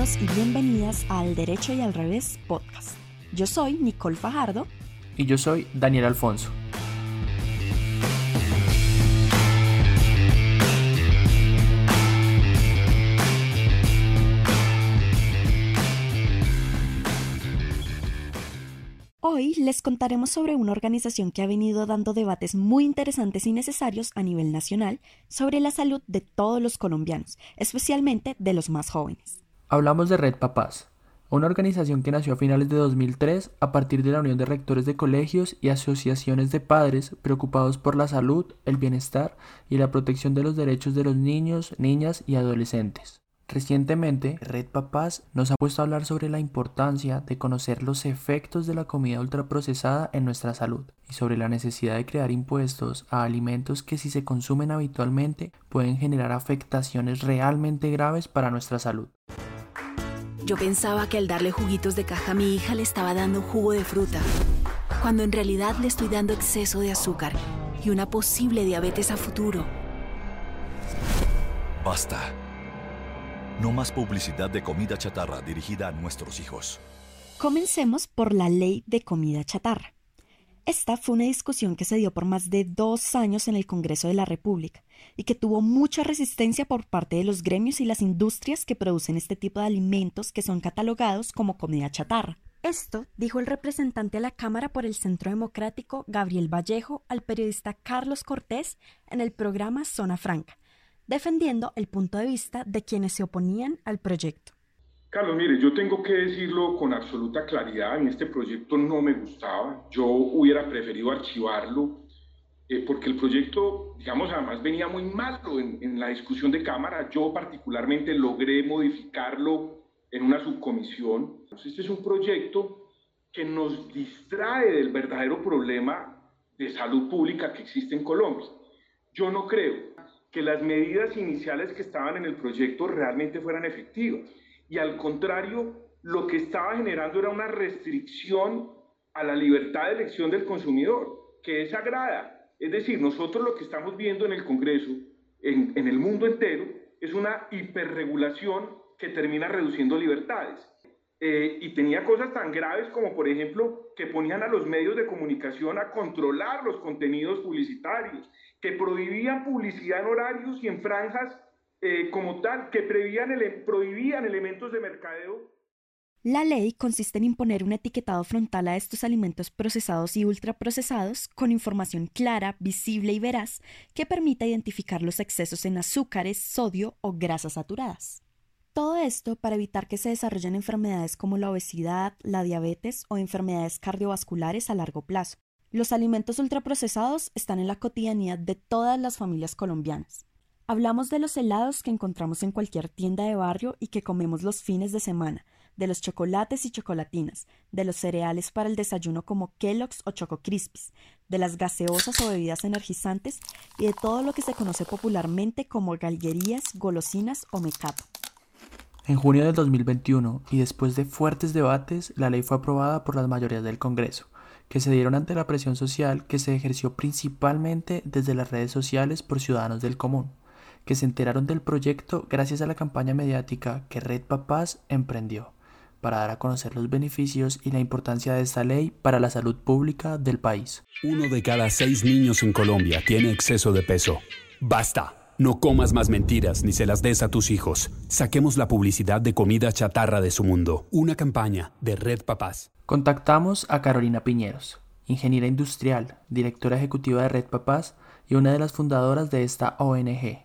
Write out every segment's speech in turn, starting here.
Bienvenidos y bienvenidas al Derecho y al Revés podcast. Yo soy Nicole Fajardo. Y yo soy Daniel Alfonso. Hoy les contaremos sobre una organización que ha venido dando debates muy interesantes y necesarios a nivel nacional sobre la salud de todos los colombianos, especialmente de los más jóvenes. Hablamos de Red Papás, una organización que nació a finales de 2003 a partir de la unión de rectores de colegios y asociaciones de padres preocupados por la salud, el bienestar y la protección de los derechos de los niños, niñas y adolescentes. Recientemente, Red Papás nos ha puesto a hablar sobre la importancia de conocer los efectos de la comida ultraprocesada en nuestra salud y sobre la necesidad de crear impuestos a alimentos que si se consumen habitualmente pueden generar afectaciones realmente graves para nuestra salud. Yo pensaba que al darle juguitos de caja a mi hija le estaba dando jugo de fruta, cuando en realidad le estoy dando exceso de azúcar y una posible diabetes a futuro. Basta. No más publicidad de comida chatarra dirigida a nuestros hijos. Comencemos por la ley de comida chatarra. Esta fue una discusión que se dio por más de dos años en el Congreso de la República y que tuvo mucha resistencia por parte de los gremios y las industrias que producen este tipo de alimentos que son catalogados como comida chatarra. Esto dijo el representante a la Cámara por el Centro Democrático, Gabriel Vallejo, al periodista Carlos Cortés en el programa Zona Franca, defendiendo el punto de vista de quienes se oponían al proyecto. Carlos, mire, yo tengo que decirlo con absoluta claridad, en este proyecto no me gustaba, yo hubiera preferido archivarlo, eh, porque el proyecto, digamos, además venía muy malo en, en la discusión de Cámara, yo particularmente logré modificarlo en una subcomisión. Este es un proyecto que nos distrae del verdadero problema de salud pública que existe en Colombia. Yo no creo que las medidas iniciales que estaban en el proyecto realmente fueran efectivas. Y al contrario, lo que estaba generando era una restricción a la libertad de elección del consumidor, que es sagrada. Es decir, nosotros lo que estamos viendo en el Congreso, en, en el mundo entero, es una hiperregulación que termina reduciendo libertades. Eh, y tenía cosas tan graves como, por ejemplo, que ponían a los medios de comunicación a controlar los contenidos publicitarios, que prohibían publicidad en horarios y en franjas eh, como tal, que prohibían, ele prohibían elementos de mercadeo. La ley consiste en imponer un etiquetado frontal a estos alimentos procesados y ultraprocesados con información clara, visible y veraz que permita identificar los excesos en azúcares, sodio o grasas saturadas. Todo esto para evitar que se desarrollen enfermedades como la obesidad, la diabetes o enfermedades cardiovasculares a largo plazo. Los alimentos ultraprocesados están en la cotidianidad de todas las familias colombianas. Hablamos de los helados que encontramos en cualquier tienda de barrio y que comemos los fines de semana, de los chocolates y chocolatinas, de los cereales para el desayuno como Kellogg's o Choco Crispies, de las gaseosas o bebidas energizantes y de todo lo que se conoce popularmente como galguerías, golosinas o mecato. En junio del 2021, y después de fuertes debates, la ley fue aprobada por las mayorías del Congreso, que se dieron ante la presión social que se ejerció principalmente desde las redes sociales por ciudadanos del común, que se enteraron del proyecto gracias a la campaña mediática que Red Papás emprendió para dar a conocer los beneficios y la importancia de esta ley para la salud pública del país. Uno de cada seis niños en Colombia tiene exceso de peso. Basta. No comas más mentiras ni se las des a tus hijos. Saquemos la publicidad de comida chatarra de su mundo. Una campaña de Red Papás. Contactamos a Carolina Piñeros, ingeniera industrial, directora ejecutiva de Red Papás y una de las fundadoras de esta ONG,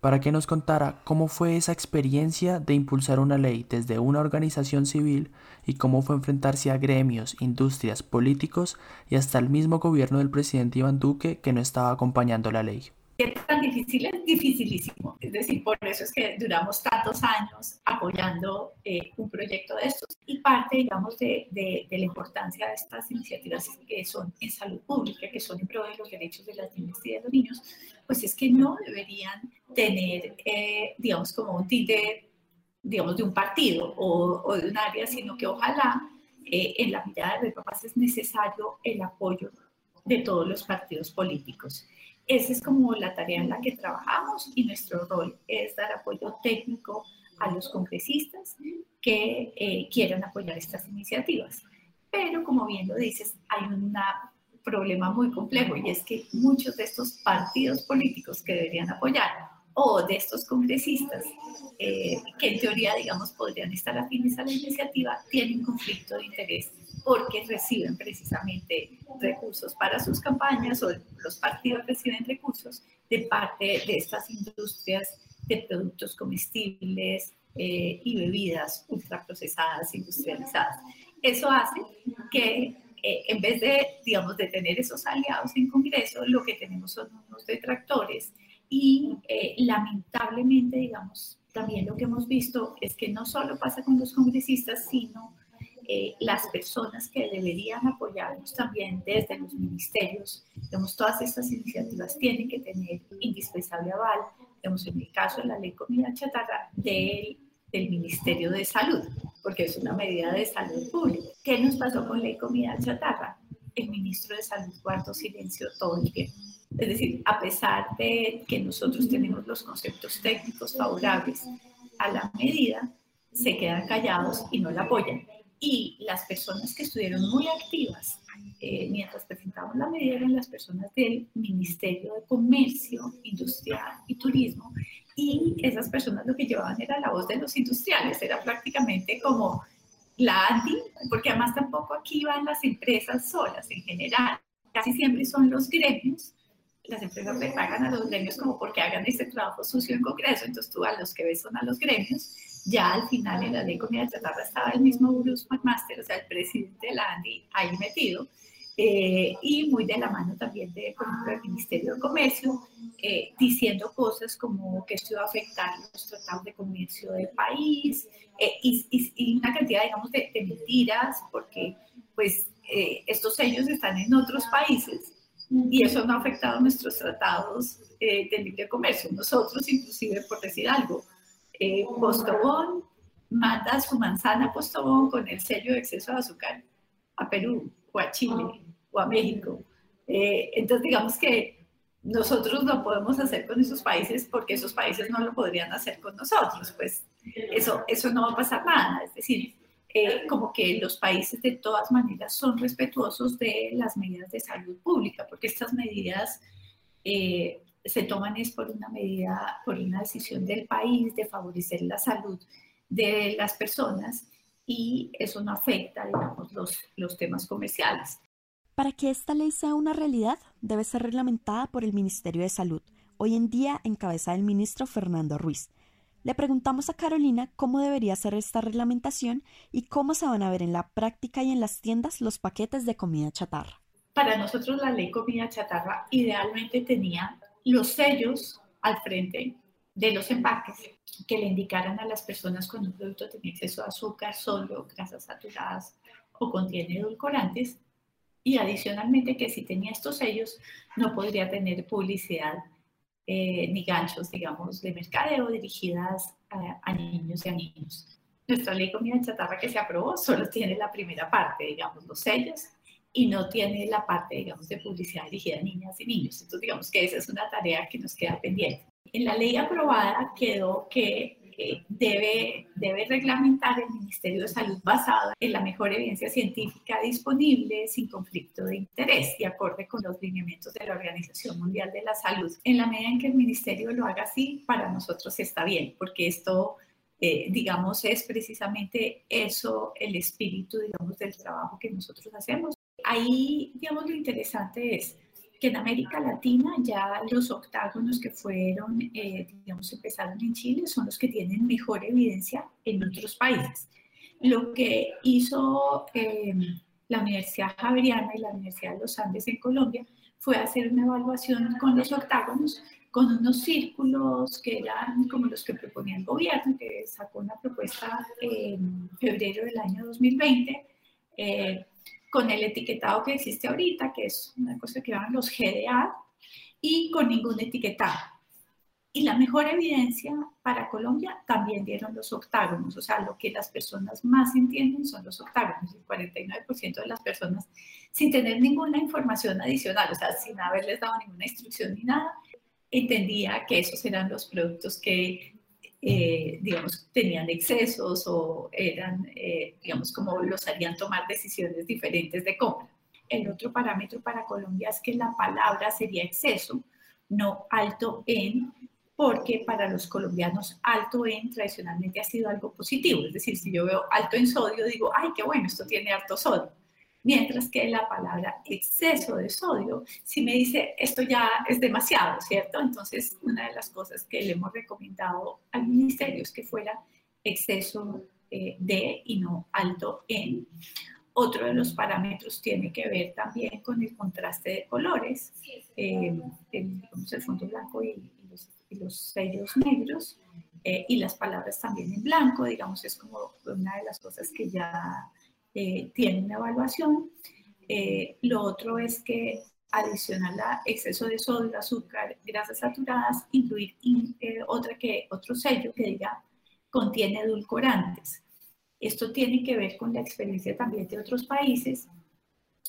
para que nos contara cómo fue esa experiencia de impulsar una ley desde una organización civil y cómo fue enfrentarse a gremios, industrias, políticos y hasta el mismo gobierno del presidente Iván Duque que no estaba acompañando la ley. ¿Qué tan difícil es? Dificilísimo. Es decir, por eso es que duramos tantos años apoyando eh, un proyecto de estos. Y parte, digamos, de, de, de, la importancia de estas iniciativas que son en salud pública, que son en pro de los derechos de las niñas y de los niños, pues es que no deberían tener, eh, digamos, como un títere, digamos, de un partido o, o, de un área, sino que ojalá eh, en la mirada de papás es necesario el apoyo de todos los partidos políticos. Esa es como la tarea en la que trabajamos y nuestro rol es dar apoyo técnico a los congresistas que eh, quieran apoyar estas iniciativas. Pero como bien lo dices, hay un problema muy complejo y es que muchos de estos partidos políticos que deberían apoyar o de estos congresistas eh, que en teoría, digamos, podrían estar afines a la iniciativa, tienen conflicto de interés porque reciben precisamente recursos para sus campañas o los partidos reciben recursos de parte de estas industrias de productos comestibles eh, y bebidas ultraprocesadas, industrializadas. Eso hace que eh, en vez de, digamos, de tener esos aliados en Congreso, lo que tenemos son unos detractores y eh, lamentablemente, digamos, también lo que hemos visto es que no solo pasa con los congresistas, sino eh, las personas que deberían apoyarnos también desde los ministerios. Digamos, todas estas iniciativas tienen que tener indispensable aval, digamos, en el caso de la ley comida chatarra, del, del Ministerio de Salud, porque es una medida de salud pública. ¿Qué nos pasó con ley comida chatarra? El ministro de Salud guardó silencio todo el tiempo. Es decir, a pesar de que nosotros tenemos los conceptos técnicos favorables a la medida, se quedan callados y no la apoyan. Y las personas que estuvieron muy activas mientras presentamos la medida eran las personas del Ministerio de Comercio, Industria y Turismo. Y esas personas lo que llevaban era la voz de los industriales, era prácticamente como la ANDI, porque además tampoco aquí van las empresas solas en general, casi siempre son los gremios las empresas le pagan a los gremios como porque hagan este trabajo sucio en Congreso, entonces tú a los que ves son a los gremios. Ya al final en la ley comida chatarra estaba el mismo Bruce McMaster, o sea, el presidente de la ANDI ahí metido, eh, y muy de la mano también de, ejemplo, del Ministerio de Comercio, eh, diciendo cosas como que esto iba a afectar los tratados de comercio del país, eh, y, y, una cantidad, digamos, de, de mentiras, porque pues estos sellos están en otros países y eso no ha afectado nuestros tratados eh, de libre comercio. Nosotros, inclusive, por decir algo, eh, Postobón manda su manzana Postobón con el sello de exceso de azúcar a Perú o a Chile o a México. Eh, entonces, digamos que nosotros lo podemos hacer con esos países porque esos países no lo podrían hacer con nosotros. Pues eso, eso no va a pasar nada. Es decir, eh, como que los países de todas maneras son respetuosos de las medidas de salud pública, porque estas medidas eh, se toman es por una medida, por una decisión del país de favorecer la salud de las personas y eso no afecta, digamos, los, los temas comerciales. Para que esta ley sea una realidad, debe ser reglamentada por el Ministerio de Salud, hoy en día en cabeza del ministro Fernando Ruiz. Le preguntamos a Carolina cómo debería ser esta reglamentación y cómo se van a ver en la práctica y en las tiendas los paquetes de comida chatarra. Para nosotros la ley comida chatarra idealmente tenía los sellos al frente de los empaques que le indicaran a las personas cuando un producto tiene exceso de azúcar, sodio, grasas saturadas o contiene edulcorantes y adicionalmente que si tenía estos sellos no podría tener publicidad eh, ni ganchos, digamos, de mercadeo dirigidas a, niños y a niños. Nuestra ley comida chatarra que se aprobó solo tiene la primera parte, digamos, los sellos, y no tiene la parte, digamos, de publicidad dirigida a niñas y niños. Entonces, digamos que esa es una tarea que nos queda pendiente. En la ley aprobada quedó que debe, debe reglamentar el Ministerio de Salud basado en la mejor evidencia científica disponible sin conflicto de interés y acorde con los lineamientos de la Organización Mundial de la Salud. En la medida en que el Ministerio lo haga así, para nosotros está bien, porque esto, eh, digamos, es precisamente eso, el espíritu, digamos, del trabajo que nosotros hacemos. Ahí, digamos, lo interesante es que en América Latina ya los octágonos que fueron, eh, digamos, empezaron en Chile son los que tienen mejor evidencia en otros países. Lo que hizo em, la Universidad Javeriana y la Universidad de los Andes en Colombia fue hacer una evaluación con los octágonos, con unos círculos que eran como los que proponía el gobierno, que sacó una propuesta en febrero del año 2020. Eh, con el etiquetado que existe ahorita, que es una cosa que llaman los GDA, y con ningún etiquetado. Y la mejor evidencia para Colombia también dieron los octágonos, o sea, lo que las personas más entienden son los octágonos, el 49% de las personas sin tener ninguna información adicional, o sea, sin haberles dado ninguna instrucción ni nada, entendía que esos eran los productos que eh, digamos, tenían excesos o eran, eh, digamos, como los harían tomar decisiones diferentes de compra. El otro parámetro para Colombia es que la palabra sería exceso, no alto en, porque para los colombianos alto en tradicionalmente ha sido algo positivo. Es decir, si yo veo alto en sodio, digo, ay, qué bueno, esto tiene alto sodio. Mientras que la palabra exceso de sodio, si me dice, esto ya es demasiado, ¿cierto? Entonces, una de las cosas que le hemos recomendado al ministerio es que fuera exceso eh, de y no alto en. Otro de los parámetros tiene que ver también con el contraste de colores, eh, el, el, fondo blanco y, los, sellos negros eh, y las palabras también en blanco, digamos, es como una de las cosas que ya eh, tiene una evaluación. Eh, lo otro es que adicional a exceso de sodio, azúcar, grasas saturadas, incluir eh, otra que, otro sello que diga contiene edulcorantes. Esto tiene que ver con la experiencia también de otros países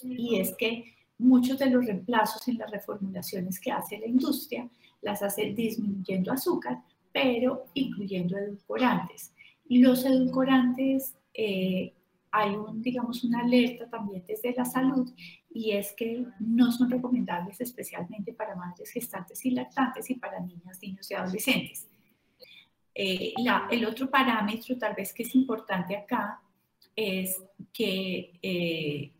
y es que muchos de los reemplazos en las reformulaciones que hace la industria las hace disminuyendo azúcar, pero incluyendo edulcorantes. Y los edulcorantes eh, hay un, digamos, una alerta también desde la salud y es que no son recomendables especialmente para madres gestantes y lactantes y para niñas, niños y adolescentes. Eh, la, el otro parámetro tal vez que es importante acá es que eh,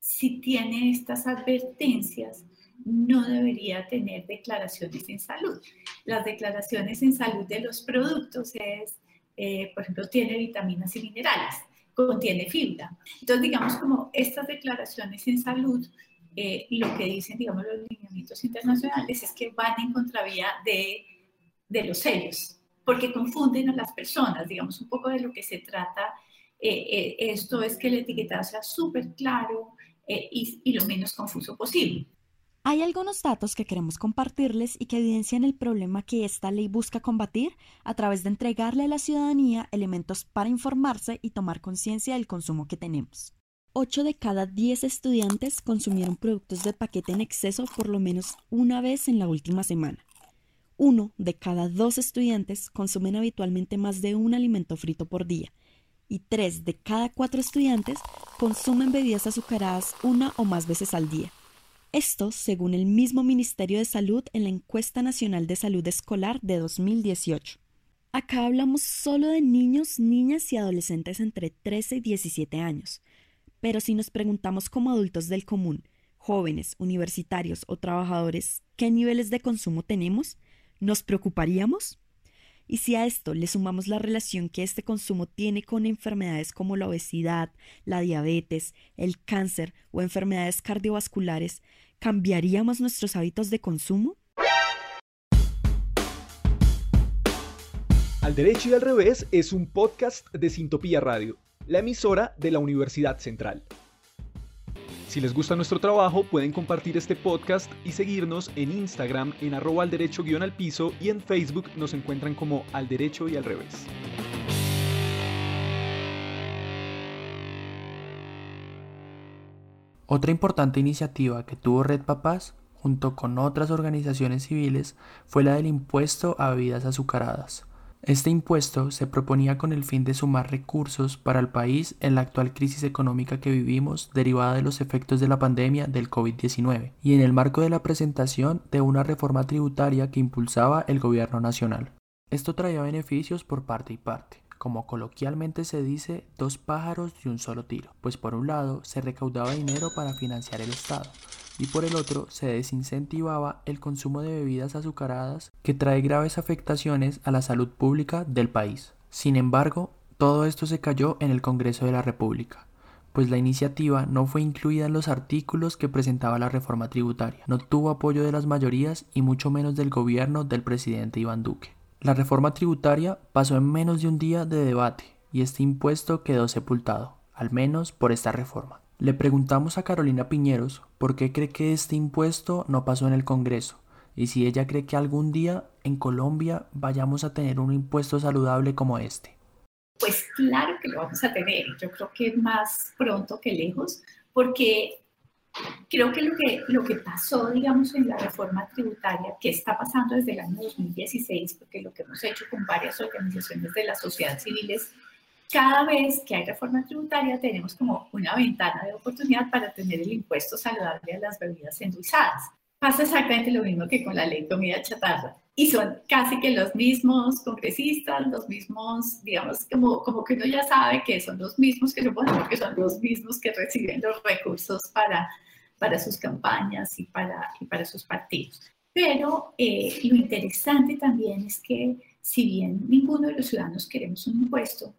si tiene estas advertencias, no debería tener declaraciones en salud. Las declaraciones en salud de los productos es, eh, por ejemplo, tiene vitaminas y minerales contiene fibra. Entonces, digamos, como estas declaraciones en salud, eh, lo que dicen, digamos, los lineamientos internacionales es que van en contravía de, de los sellos, porque confunden a las personas, digamos, un poco de lo que se trata. Eh, eh, esto es que el etiquetado sea súper claro y, y lo menos confuso posible. Hay algunos datos que queremos compartirles y que evidencian el problema que esta ley busca combatir a través de entregarle a la ciudadanía elementos para informarse y tomar conciencia del consumo que tenemos. 8 de cada 10 estudiantes consumieron productos de paquete en exceso por lo menos una vez en la última semana. Uno de cada dos estudiantes consumen habitualmente más de un alimento frito por día y tres de cada cuatro estudiantes consumen bebidas azucaradas una o más veces al día. Esto según el mismo Ministerio de Salud en la Encuesta Nacional de Salud Escolar de 2018. Acá hablamos solo de niños, niñas y adolescentes entre 13 y 17 años. Pero si nos preguntamos como adultos del común, jóvenes, universitarios o trabajadores, ¿qué niveles de consumo tenemos? ¿Nos preocuparíamos? Y si a esto le sumamos la relación que este consumo tiene con enfermedades como la obesidad, la diabetes, el cáncer o enfermedades cardiovasculares, ¿cambiaríamos nuestros hábitos de consumo? Al derecho y al revés es un podcast de Sintopía Radio, la emisora de la Universidad Central. Si les gusta nuestro trabajo, pueden compartir este podcast y seguirnos en Instagram en arroba al derecho guion al piso y en Facebook nos encuentran como al derecho y al revés. Otra importante iniciativa que tuvo Red Papás, junto con otras organizaciones civiles, fue la del impuesto a bebidas azucaradas. Este impuesto se proponía con el fin de sumar recursos para el país en la actual crisis económica que vivimos derivada de los efectos de la pandemia del COVID-19 y en el marco de la presentación de una reforma tributaria que impulsaba el gobierno nacional. Esto traía beneficios por parte y parte como coloquialmente se dice, dos pájaros y un solo tiro, pues por un lado se recaudaba dinero para financiar el Estado y por el otro se desincentivaba el consumo de bebidas azucaradas que trae graves afectaciones a la salud pública del país. Sin embargo, todo esto se cayó en el Congreso de la República, pues la iniciativa no fue incluida en los artículos que presentaba la reforma tributaria, no tuvo apoyo de las mayorías y mucho menos del gobierno del presidente Iván Duque. La reforma tributaria pasó en menos de un día de debate y este impuesto quedó sepultado, al menos por esta reforma. Le preguntamos a Carolina Piñeros por qué cree que este impuesto no pasó en el Congreso y si ella cree que algún día en Colombia vayamos a tener un impuesto saludable como este. Pues claro que lo vamos a tener, yo creo que más pronto que lejos, porque Creo que lo, que lo que pasó, digamos, en la reforma tributaria, que está pasando desde el año 2016, porque lo que hemos hecho con varias organizaciones de la sociedad civil es cada vez que hay reforma tributaria tenemos como una ventana de oportunidad para tener el impuesto saludable a las bebidas endulzadas. Pasa exactamente lo mismo que con la ley comida chatarra. Y son casi que los mismos congresistas, los mismos, digamos, como, como que uno ya sabe que son los mismos que suponemos que son los mismos que reciben los recursos para, para sus campañas y para, y para sus partidos. Pero eh, lo interesante también es que si bien ninguno de los ciudadanos queremos un impuesto,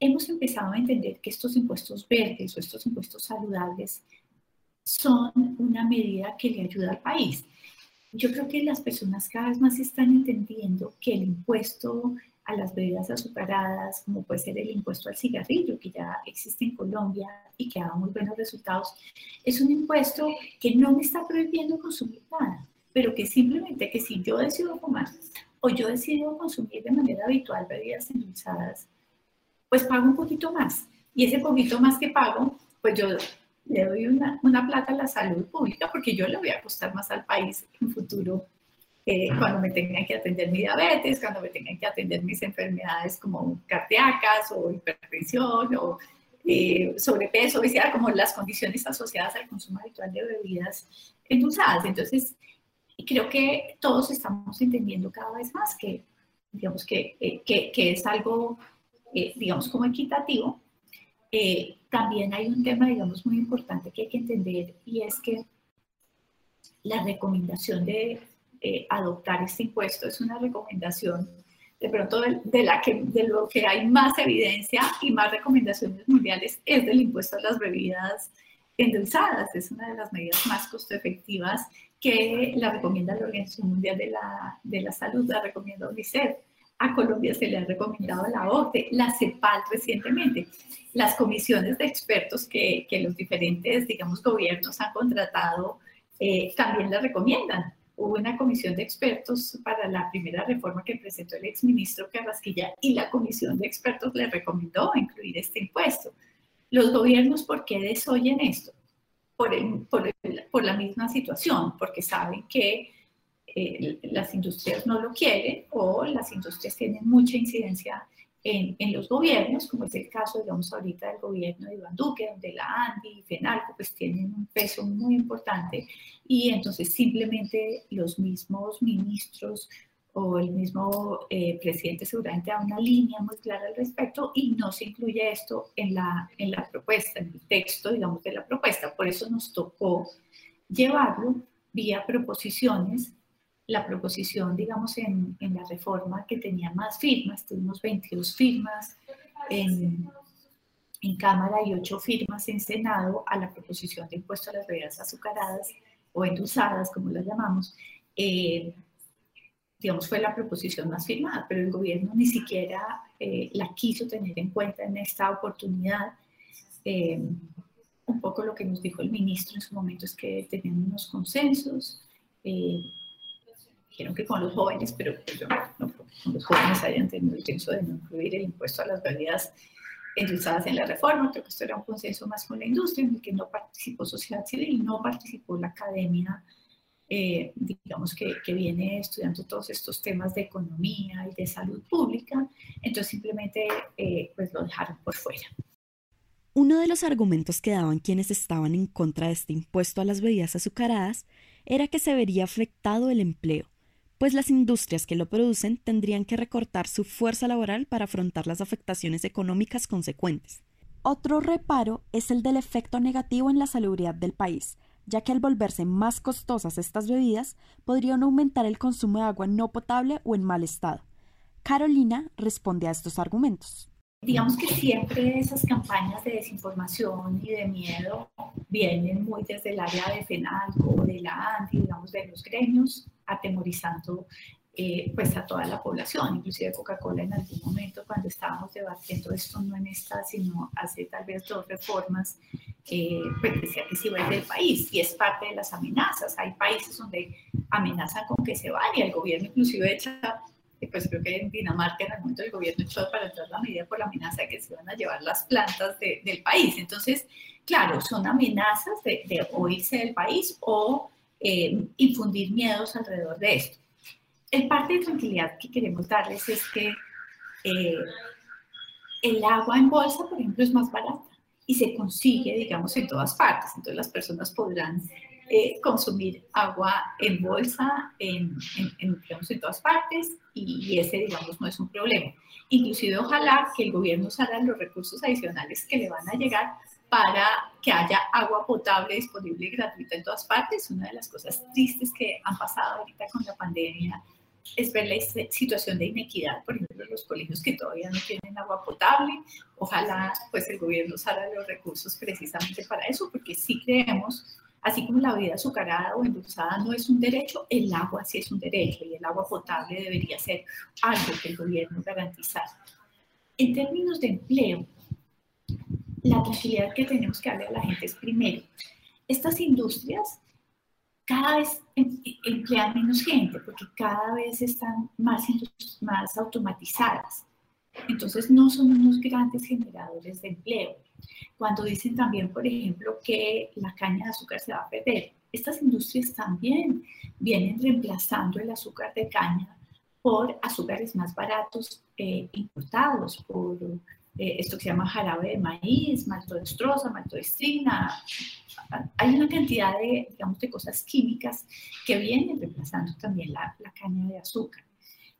hemos empezado a entender que estos impuestos verdes o estos impuestos saludables son una medida que le ayuda al país. Yo creo que las personas cada vez más están entendiendo que el impuesto a las bebidas azucaradas, como puede ser el impuesto al cigarrillo, que ya existe en Colombia y que ha dado muy buenos resultados, es un impuesto que no me está prohibiendo consumir nada, pero que simplemente que si yo decido fumar o yo decido consumir de manera habitual bebidas endulzadas, pues pago un poquito más. Y ese poquito más que pago, pues yo le doy una, una plata a la salud pública porque yo le voy a costar más al país en futuro eh, cuando me tengan que atender mi diabetes, cuando me tengan que atender mis enfermedades como cardíacas o hipertensión o eh, sobrepeso, obesidad, como las condiciones asociadas al consumo habitual de bebidas endulzadas. Entonces, creo que todos estamos entendiendo cada vez más que, digamos, que, eh, que, que es algo eh, digamos, como equitativo, eh, también hay un tema, digamos, muy importante que hay que entender y es que la recomendación de eh, adoptar este impuesto es una recomendación de pronto de, la que, de lo que hay más evidencia y más recomendaciones mundiales es del impuesto a las bebidas endulzadas. Es una de las medidas más costo efectivas que la recomienda la Organización Mundial de la, de la Salud, la recomienda UNICEF. Colombia se le ha recomendado la OCDE, la CEPAL recientemente, las comisiones de expertos que, que los diferentes, digamos, gobiernos han contratado eh, también la recomiendan. Hubo una comisión de expertos para la primera reforma que presentó el exministro Carrasquilla y la comisión de expertos le recomendó incluir este impuesto. Los gobiernos, ¿por qué desoyen esto? Por, por la misma situación, porque saben que eh, las industrias no lo quieren o las industrias tienen mucha incidencia en, en, los gobiernos, como es el caso, digamos, ahorita del gobierno de Iván Duque, donde la ANDI y FENALCO pues tienen un peso muy importante y entonces simplemente los mismos ministros o el mismo eh, presidente seguramente da una línea muy clara al respecto y no se incluye esto en la, en la propuesta, en el texto, digamos, de la propuesta. Por eso nos tocó llevarlo vía proposiciones la proposición, digamos, en, en, la reforma que tenía más firmas, tuvimos 22 firmas en, en, Cámara y 8 firmas en Senado a la proposición de impuesto a las bebidas azucaradas o endulzadas, como las llamamos, eh, digamos, fue la proposición más firmada, pero el gobierno ni siquiera eh, la quiso tener en cuenta en esta oportunidad. Eh, un poco lo que nos dijo el ministro en su momento es que tenían unos consensos, dijeron que con los jóvenes, pero pues yo no con los jóvenes hayan tenido el censo de no incluir el impuesto a las bebidas endulzadas en la reforma. Creo que esto era un consenso más con la industria, en el que no participó sociedad civil, no participó la academia, eh, digamos, que, que, viene estudiando todos estos temas de economía y de salud pública. Entonces simplemente eh, pues lo dejaron por fuera. Uno de los argumentos que daban quienes estaban en contra de este impuesto a las bebidas azucaradas era que se vería afectado el empleo, pues las industrias que lo producen tendrían que recortar su fuerza laboral para afrontar las afectaciones económicas consecuentes. Otro reparo es el del efecto negativo en la salubridad del país, ya que al volverse más costosas estas bebidas podrían aumentar el consumo de agua no potable o en mal estado. Carolina responde a estos argumentos. Digamos que siempre esas campañas de desinformación y de miedo vienen muy desde el área de FENALCO, de la ANDI, digamos, de los gremios, atemorizando eh, pues a toda la población, inclusive Coca-Cola en algún momento cuando estábamos debatiendo esto, no en esta, sino hace tal vez dos reformas, eh, pues decía que se iba del país y es parte de las amenazas. Hay países donde amenazan con que se vaya, el gobierno inclusive echa pues creo que en Dinamarca en el momento el gobierno echó para atrás la medida por la amenaza de que se iban a llevar las plantas del país. Entonces, claro, son amenazas de, de del país o eh, infundir miedos alrededor de esto. El parte de tranquilidad que queremos darles es que eh, el agua en bolsa, por ejemplo, es más barata y se consigue, digamos, en todas partes. Entonces las personas podrán eh, consumir agua en bolsa en, en, digamos, en todas partes y, ese, digamos, no es un problema. Inclusive ojalá que el gobierno usara los recursos adicionales que le van a llegar para que haya agua potable disponible y gratuita en todas partes. Una de las cosas tristes que han pasado ahorita con la pandemia es ver la situación de inequidad, por ejemplo, en los colegios que todavía no tienen agua potable. Ojalá pues el gobierno usara los recursos precisamente para eso, porque sí creemos Así como la bebida azucarada o endulzada no es un derecho, el agua sí es un derecho y el agua potable debería ser algo que el gobierno garantizara. En términos de empleo, la tranquilidad que tenemos que darle a la gente es primero, estas industrias cada vez em, emplean menos gente porque cada vez están más, más automatizadas. Entonces no son unos grandes generadores de empleo. Cuando dicen también, por ejemplo, que la caña de azúcar se va a perder, estas industrias también vienen reemplazando el azúcar de caña por azúcares más baratos eh, importados, por eh, esto que se llama jarabe de maíz, maltodextrosa, maltodextrina. Hay una cantidad de, digamos, de cosas químicas que vienen reemplazando también la, la caña de azúcar.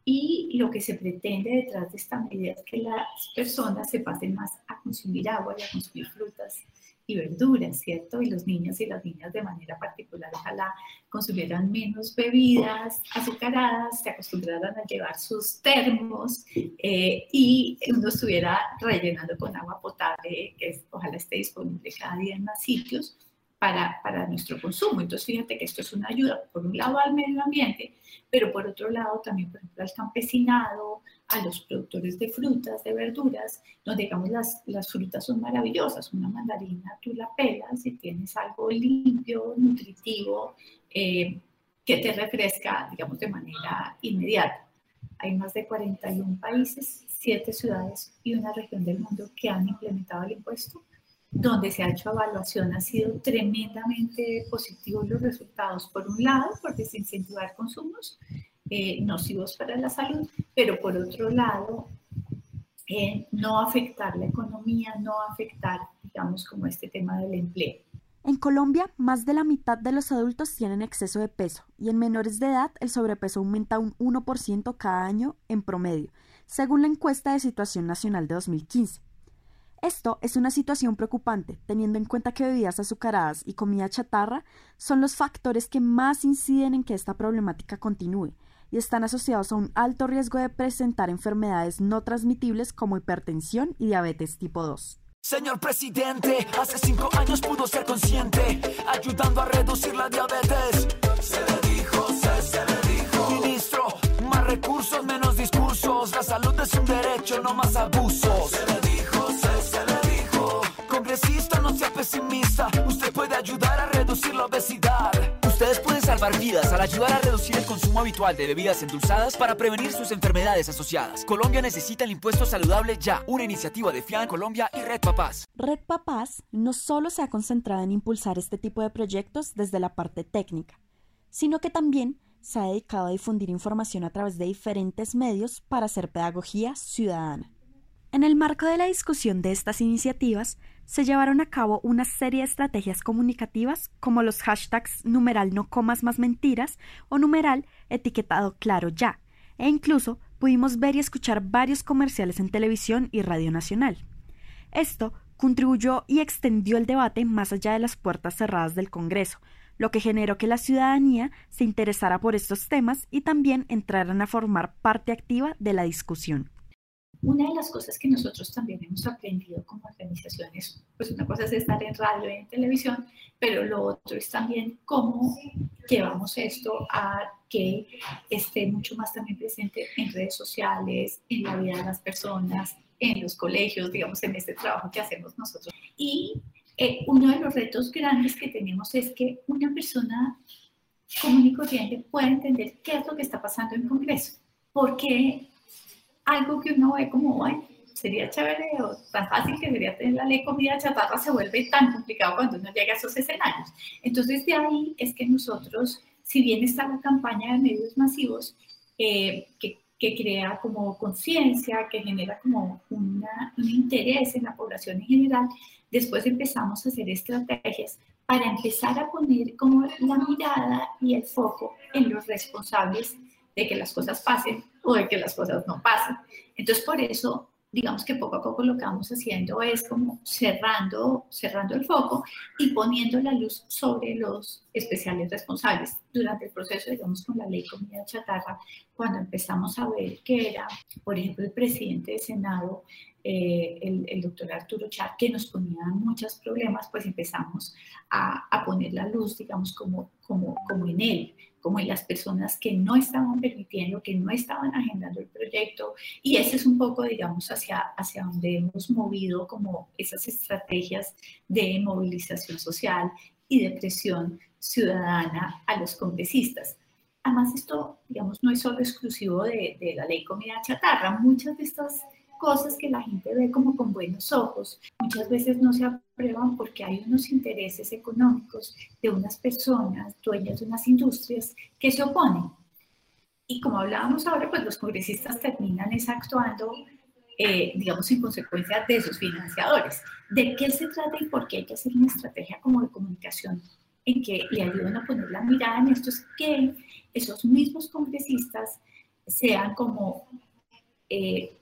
Y lo que se pretende detrás de esta medida es que las personas se pasen más a consumir agua y a consumir frutas y verduras, ¿cierto? Y los niños y las niñas de manera particular, ojalá consumieran menos bebidas azucaradas, se acostumbraran a llevar sus termos eh, y uno estuviera rellenando con agua potable, que ojalá esté disponible cada día en más sitios para, para nuestro consumo. Entonces, fíjate que esto es una ayuda, por un lado, al medio ambiente, pero por otro lado también, por ejemplo, al campesinado, a los productores de frutas, de verduras, donde digamos las, las frutas son maravillosas. Una mandarina tú la pelas y tienes algo limpio, nutritivo, eh, que te refresca, digamos, de manera inmediata. Hay más de 41 países, 7 ciudades y una región del mundo que han implementado el impuesto donde se ha hecho evaluación ha sido tremendamente positivo los resultados. Por un lado, por desincentivar consumos eh, nocivos para la salud, pero por otro lado, eh, no afectar la economía, no afectar, digamos, como este tema del empleo. En Colombia, más de la mitad de los adultos tienen exceso de peso y en menores de edad el sobrepeso aumenta un 1% cada año en promedio, según la encuesta de situación nacional de 2015. Esto es una situación preocupante, teniendo en cuenta que bebidas azucaradas y comida chatarra son los factores que más inciden en que esta problemática continúe y están asociados a un alto riesgo de presentar enfermedades no transmitibles como hipertensión y diabetes tipo 2. Señor presidente, hace cinco años pudo ser consciente, ayudando a reducir la diabetes. Se le dijo, se, le dijo. Ministro, más recursos, menos discursos. La salud es un derecho, no más abusos. Pesimista. Usted puede ayudar a reducir la obesidad. Ustedes pueden salvar vidas al ayudar a reducir el consumo habitual de bebidas endulzadas para prevenir sus enfermedades asociadas. Colombia necesita el impuesto saludable ya. Una iniciativa de FIA en Colombia y Red Papás. Red Papás no solo se ha concentrado en impulsar este tipo de proyectos desde la parte técnica, sino que también se ha dedicado a difundir información a través de diferentes medios para hacer pedagogía ciudadana. En el marco de la discusión de estas iniciativas, se llevaron a cabo una serie de estrategias comunicativas como los hashtags numeral no comas más mentiras o numeral etiquetado claro ya, e incluso pudimos ver y escuchar varios comerciales en televisión y radio nacional. Esto contribuyó y extendió el debate más allá de las puertas cerradas del Congreso, lo que generó que la ciudadanía se interesara por estos temas y también entraran a formar parte activa de la discusión. Una de las cosas que nosotros también hemos aprendido como organizaciones, pues una cosa es estar en radio y en televisión, pero lo otro es también cómo llevamos esto a que esté mucho más también presente en redes sociales, en la vida de las personas, en los colegios, digamos, en este trabajo que hacemos nosotros. Y eh, uno de los retos grandes que tenemos es que una persona común y corriente pueda entender qué es lo que está pasando en Congreso porque algo que uno ve como, ay, sería chévere o tan fácil que debería tener la ley comida chatarra se vuelve tan complicado cuando uno llega a esos escenarios. Entonces, de ahí es que nosotros, si bien está la campaña de medios masivos, eh, que, que, crea como conciencia, que genera como una, un interés en la población en general, después empezamos a hacer estrategias para empezar a poner como la mirada y el foco en los responsables de que las cosas pasen o de que las cosas no pasen. Entonces, por eso digamos que poco a poco lo que vamos haciendo es como cerrando, cerrando el foco y poniendo la luz sobre los especiales responsables. Durante el proceso, digamos, con la ley comida chatarra, cuando empezamos a ver que era, por ejemplo, el presidente del Senado, eh, el, doctor Arturo Char, que nos ponía muchos problemas, pues empezamos a, a poner la luz, digamos, como, como, como en él como en las personas que no estaban permitiendo, que no estaban agendando el proyecto. Y ese es un poco, digamos, hacia, hacia donde hemos movido como esas estrategias de movilización social y de presión ciudadana a los congresistas. Además, esto, digamos, no es solo exclusivo de, de la ley comida chatarra. Muchas de estas cosas que la gente ve como con buenos ojos, muchas veces no se aprueban porque hay unos intereses económicos de unas personas, dueñas de unas industrias, que se oponen. Y como hablábamos ahora, pues los congresistas terminan es actuando, eh, digamos, en consecuencia de sus financiadores. ¿De qué se trata y por qué hay que hacer una estrategia como de comunicación en que le ayuden a poner la mirada en esto? Es que esos mismos congresistas sean como... Eh,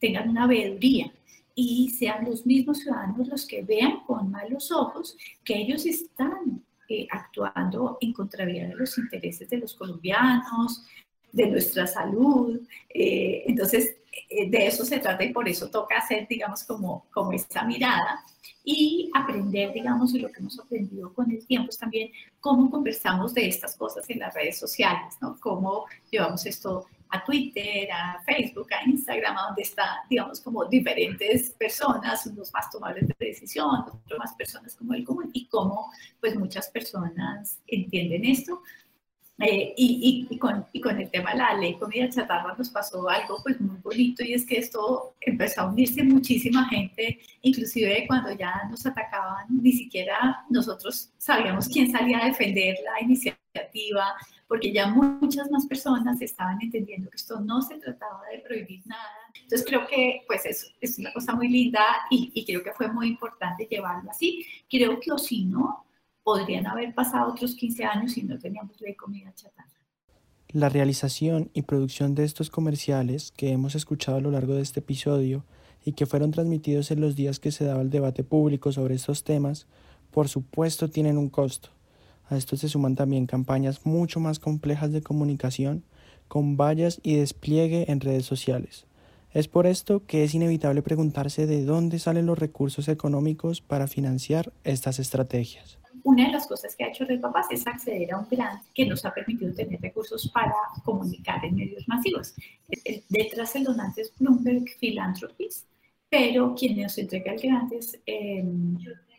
tengan una veeduría y sean los mismos ciudadanos los que vean con malos ojos que ellos están eh, actuando en contravía de los intereses de los colombianos, de nuestra salud. Eh, entonces, eh, de eso se trata y por eso toca hacer, digamos, como, como esta mirada y aprender, digamos, y lo que hemos aprendido con el tiempo es también cómo conversamos de estas cosas en las redes sociales, ¿no? Cómo llevamos esto a Twitter, a Facebook, a Instagram, donde están, digamos, como diferentes personas, unos más tomadores de decisión, otros más personas como el común, y cómo, pues, muchas personas entienden esto. Eh, y, y, con, y, con, el tema de la ley comida chatarra nos pasó algo pues muy bonito y es que esto empezó a unirse muchísima gente, inclusive cuando ya nos atacaban, ni siquiera nosotros sabíamos quién salía a defender la iniciativa, porque ya muchas más personas estaban entendiendo que esto no se trataba de prohibir nada. Entonces creo que pues es, es una cosa muy linda y, y, creo que fue muy importante llevarlo así. Creo que o si no, podrían haber pasado otros 15 años si no teníamos ley comida chatarra. La realización y producción de estos comerciales que hemos escuchado a lo largo de este episodio y que fueron transmitidos en los días que se daba el debate público sobre estos temas, por supuesto tienen un costo a esto se suman también campañas mucho más complejas de comunicación, con vallas y despliegue en redes sociales. Es por esto que es inevitable preguntarse de dónde salen los recursos económicos para financiar estas estrategias. Una de las cosas que ha hecho Red Papás es acceder a un grant que nos ha permitido tener recursos para comunicar en medios masivos. Detrás el donante es Bloomberg Philanthropies, pero quien nos entrega el grant es eh,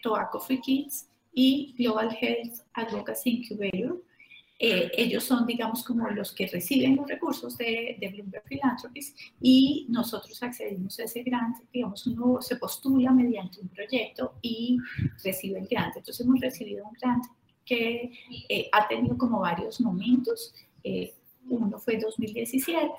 Tobacco Free Kids, y Global Health Advocacy Incubator. Eh, ellos son, digamos, como los que reciben los recursos de, de, Bloomberg Philanthropies y nosotros accedimos a ese grant, digamos, uno se postula mediante un proyecto y recibe el grant. Entonces hemos recibido un grant que eh, ha tenido como varios momentos. Eh, uno fue 2017,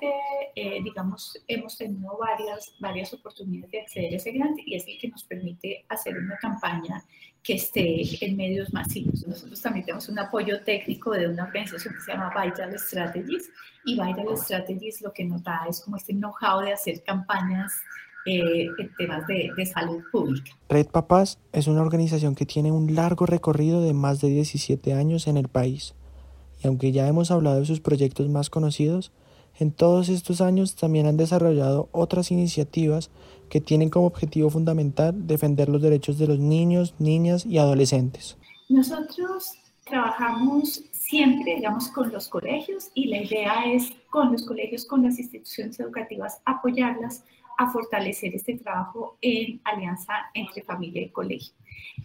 eh, digamos, hemos tenido varias, varias oportunidades de acceder a ese grant y es el que nos permite hacer una campaña que esté en medios masivos. Nosotros también tenemos un apoyo técnico de una organización que se llama Vital Strategies y Vital Strategies lo que nos da es como este know-how de hacer campañas eh, en temas de, de, salud pública. Red Papás es una organización que tiene un largo recorrido de más de 17 años en el país. Y aunque ya hemos hablado de sus proyectos más conocidos, en todos estos años también han desarrollado otras iniciativas que tienen como objetivo fundamental defender los derechos de los niños, niñas y adolescentes. Nosotros trabajamos siempre, digamos, con los colegios y la idea es con los colegios, con las instituciones educativas, apoyarlas a fortalecer este trabajo en alianza entre familia y colegio.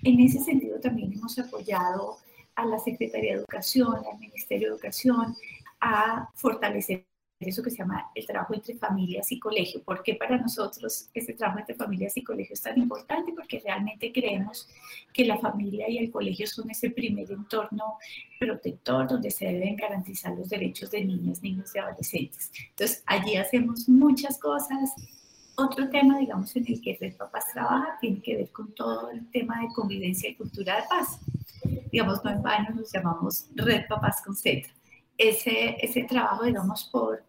En ese sentido también hemos apoyado a la Secretaría de Educación, al Ministerio de Educación, a fortalecer eso que se llama el trabajo entre familias y colegio. ¿Por qué para nosotros ese trabajo entre familias y colegio es tan importante? Porque realmente creemos que la familia y el colegio son ese primer entorno protector donde se deben garantizar los derechos de niñas, niños y adolescentes. Entonces, allí hacemos muchas cosas. Otro tema, digamos, en el que Red Papás trabaja tiene que ver con todo el tema de convivencia y cultura de paz. Digamos, no en vano nos llamamos Red Papás con Z. Ese, ese trabajo, digamos, por,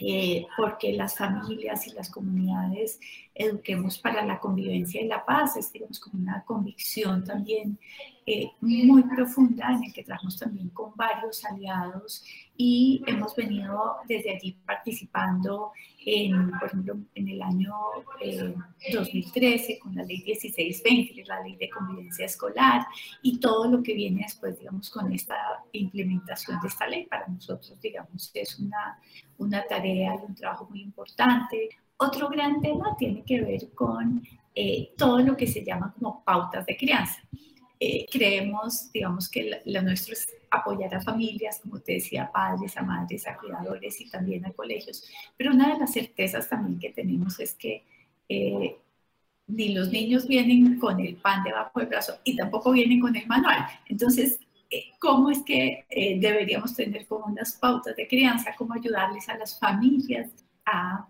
eh, porque las familias y las comunidades eduquemos para la convivencia y la paz, es, digamos, como una convicción también eh, muy profunda en el que trabajamos también con varios aliados y hemos venido desde allí participando en, por ejemplo, en el año 2013 eh, con la ley 1620, que es la ley de convivencia escolar, y todo lo que viene después, digamos, con esta implementación de esta ley. Para nosotros, digamos, es una, una tarea un trabajo muy importante. Otro gran tema tiene que ver con eh, todo lo que se llama como pautas de crianza. Eh, creemos, digamos, que lo nuestro es apoyar a familias, como te decía, padres, a madres, a cuidadores y también a colegios. Pero una de las certezas también que tenemos es que eh, ni los niños vienen con el pan debajo del brazo y tampoco vienen con el manual. Entonces, eh, ¿cómo es que deberíamos tener como unas pautas de crianza? ¿Cómo ayudarles a las familias a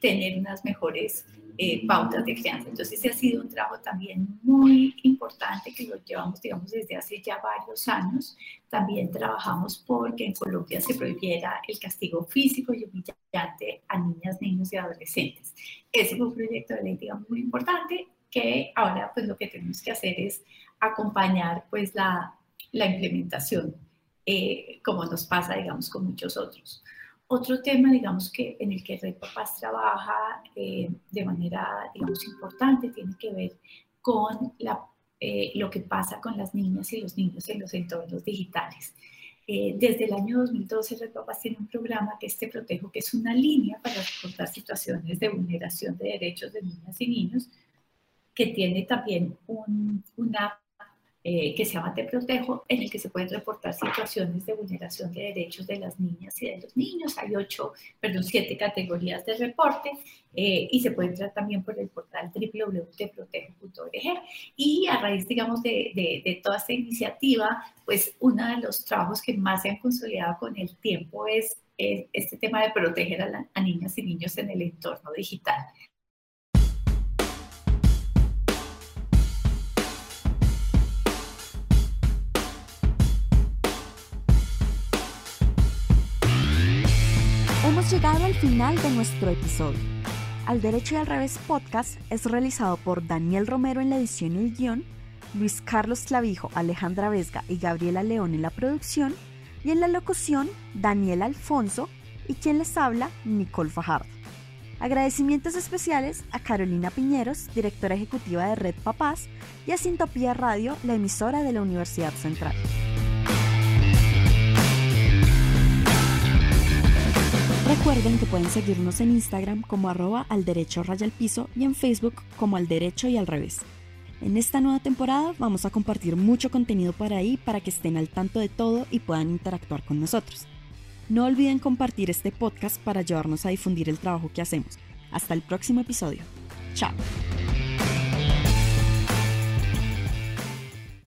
tener unas mejores eh, pautas de crianza. Entonces, ese ha sido un trabajo también muy importante que lo llevamos, digamos, desde hace ya varios años. También trabajamos porque en Colombia se prohibiera el castigo físico y humillante a niñas, niños y adolescentes. Ese fue un proyecto de ley, digamos, muy importante que ahora, pues, lo que tenemos que hacer es acompañar, pues, la, la implementación, eh, como nos pasa, digamos, con muchos otros. Otro tema, digamos, que en el que Red Papás trabaja eh, de manera, digamos, importante tiene que ver con eh, lo que pasa con las niñas y los niños en los entornos digitales. Eh, desde el año 2012, Red Papás tiene un programa que es Te Protejo, que es una línea para reportar situaciones de vulneración de derechos de niñas y niños, que tiene también un, una eh, que se llama Te Protejo, en el que se pueden reportar situaciones de vulneración de derechos de las niñas y de los niños. Hay ocho, perdón, siete categorías de reporte eh, y se puede entrar también por el portal www.teprotejo.org. Y a raíz, digamos, de, de, toda esta iniciativa, pues uno de los trabajos que más se han consolidado con el tiempo es, este tema de proteger a, a niñas y niños en el entorno digital. Llegado al final de nuestro episodio. Al Derecho y al Revés podcast es realizado por Daniel Romero en la edición y el guion, Luis Carlos Clavijo, Alejandra Vesga y Gabriela León en la producción, y en la locución, Daniel Alfonso, y quien les habla, Nicole Fajardo. Agradecimientos especiales a Carolina Piñeros, directora ejecutiva de Red Papás, y a Sintopía Radio, la emisora de la Universidad Central. Recuerden que pueden seguirnos en Instagram como arroba al derecho raya al piso y en Facebook como al derecho y al revés. En esta nueva temporada vamos a compartir mucho contenido por ahí para que estén al tanto de todo y puedan interactuar con nosotros. No olviden compartir este podcast para ayudarnos a difundir el trabajo que hacemos. Hasta el próximo episodio. Chao.